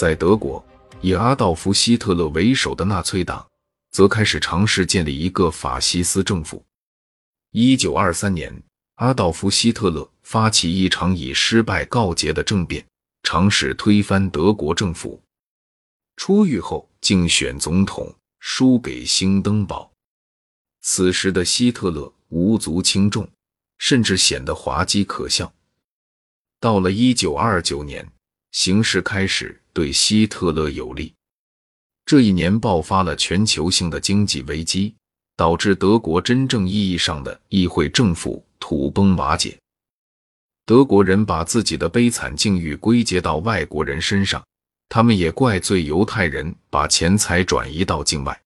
在德国，以阿道夫·希特勒为首的纳粹党则开始尝试建立一个法西斯政府。一九二三年，阿道夫·希特勒发起一场以失败告捷的政变，尝试推翻德国政府。出狱后，竞选总统，输给兴登堡。此时的希特勒无足轻重，甚至显得滑稽可笑。到了一九二九年，形势开始对希特勒有利。这一年爆发了全球性的经济危机。导致德国真正意义上的议会政府土崩瓦解。德国人把自己的悲惨境遇归结到外国人身上，他们也怪罪犹太人把钱财转移到境外。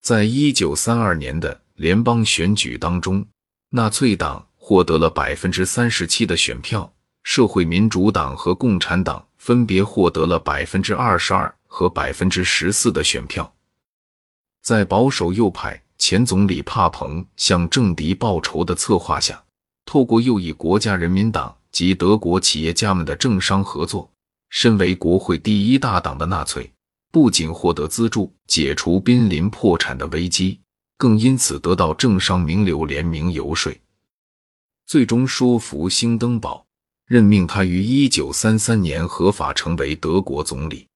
在一九三二年的联邦选举当中，纳粹党获得了百分之三十七的选票，社会民主党和共产党分别获得了百分之二十二和百分之十四的选票。在保守右派前总理帕彭向政敌报仇的策划下，透过右翼国家人民党及德国企业家们的政商合作，身为国会第一大党的纳粹不仅获得资助，解除濒临破产的危机，更因此得到政商名流联名游说，最终说服兴登堡任命他于一九三三年合法成为德国总理。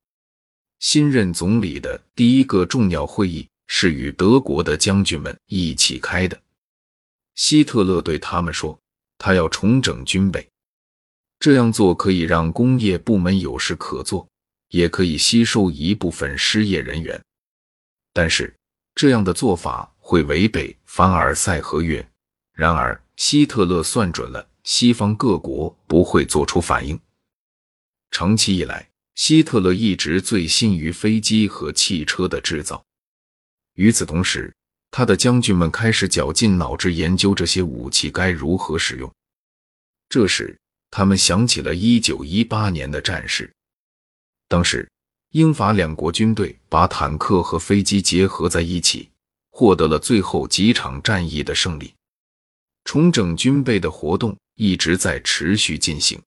新任总理的第一个重要会议。是与德国的将军们一起开的。希特勒对他们说：“他要重整军备，这样做可以让工业部门有事可做，也可以吸收一部分失业人员。但是这样的做法会违背凡尔赛合约。然而，希特勒算准了西方各国不会做出反应。长期以来，希特勒一直醉心于飞机和汽车的制造。”与此同时，他的将军们开始绞尽脑汁研究这些武器该如何使用。这时，他们想起了1918年的战事。当时，英法两国军队把坦克和飞机结合在一起，获得了最后几场战役的胜利。重整军备的活动一直在持续进行。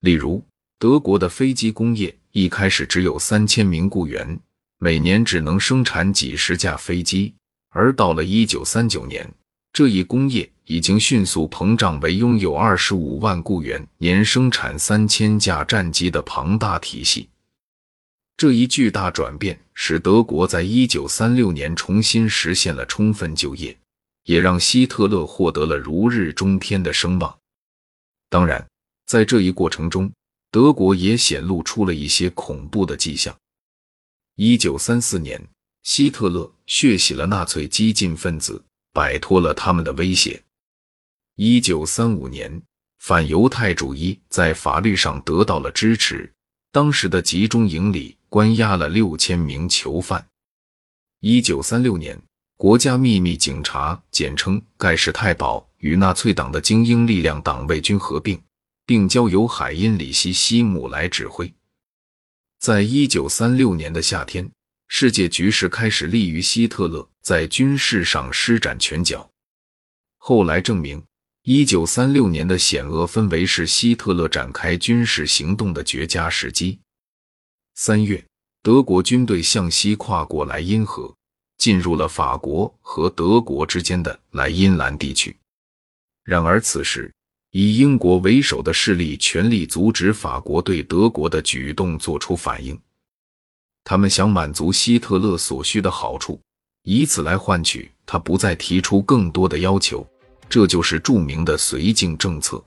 例如，德国的飞机工业一开始只有三千名雇员。每年只能生产几十架飞机，而到了一九三九年，这一工业已经迅速膨胀为拥有二十五万雇员、年生产三千架战机的庞大体系。这一巨大转变使德国在一九三六年重新实现了充分就业，也让希特勒获得了如日中天的声望。当然，在这一过程中，德国也显露出了一些恐怖的迹象。一九三四年，希特勒血洗了纳粹激进分子，摆脱了他们的威胁。一九三五年，反犹太主义在法律上得到了支持，当时的集中营里关押了六千名囚犯。一九三六年，国家秘密警察（简称盖世太保）与纳粹党的精英力量党卫军合并，并交由海因里希·希姆来指挥。在一九三六年的夏天，世界局势开始利于希特勒在军事上施展拳脚。后来证明，一九三六年的险恶氛围是希特勒展开军事行动的绝佳时机。三月，德国军队向西跨过莱茵河，进入了法国和德国之间的莱茵兰地区。然而，此时，以英国为首的势力全力阻止法国对德国的举动做出反应。他们想满足希特勒所需的好处，以此来换取他不再提出更多的要求。这就是著名的绥靖政策。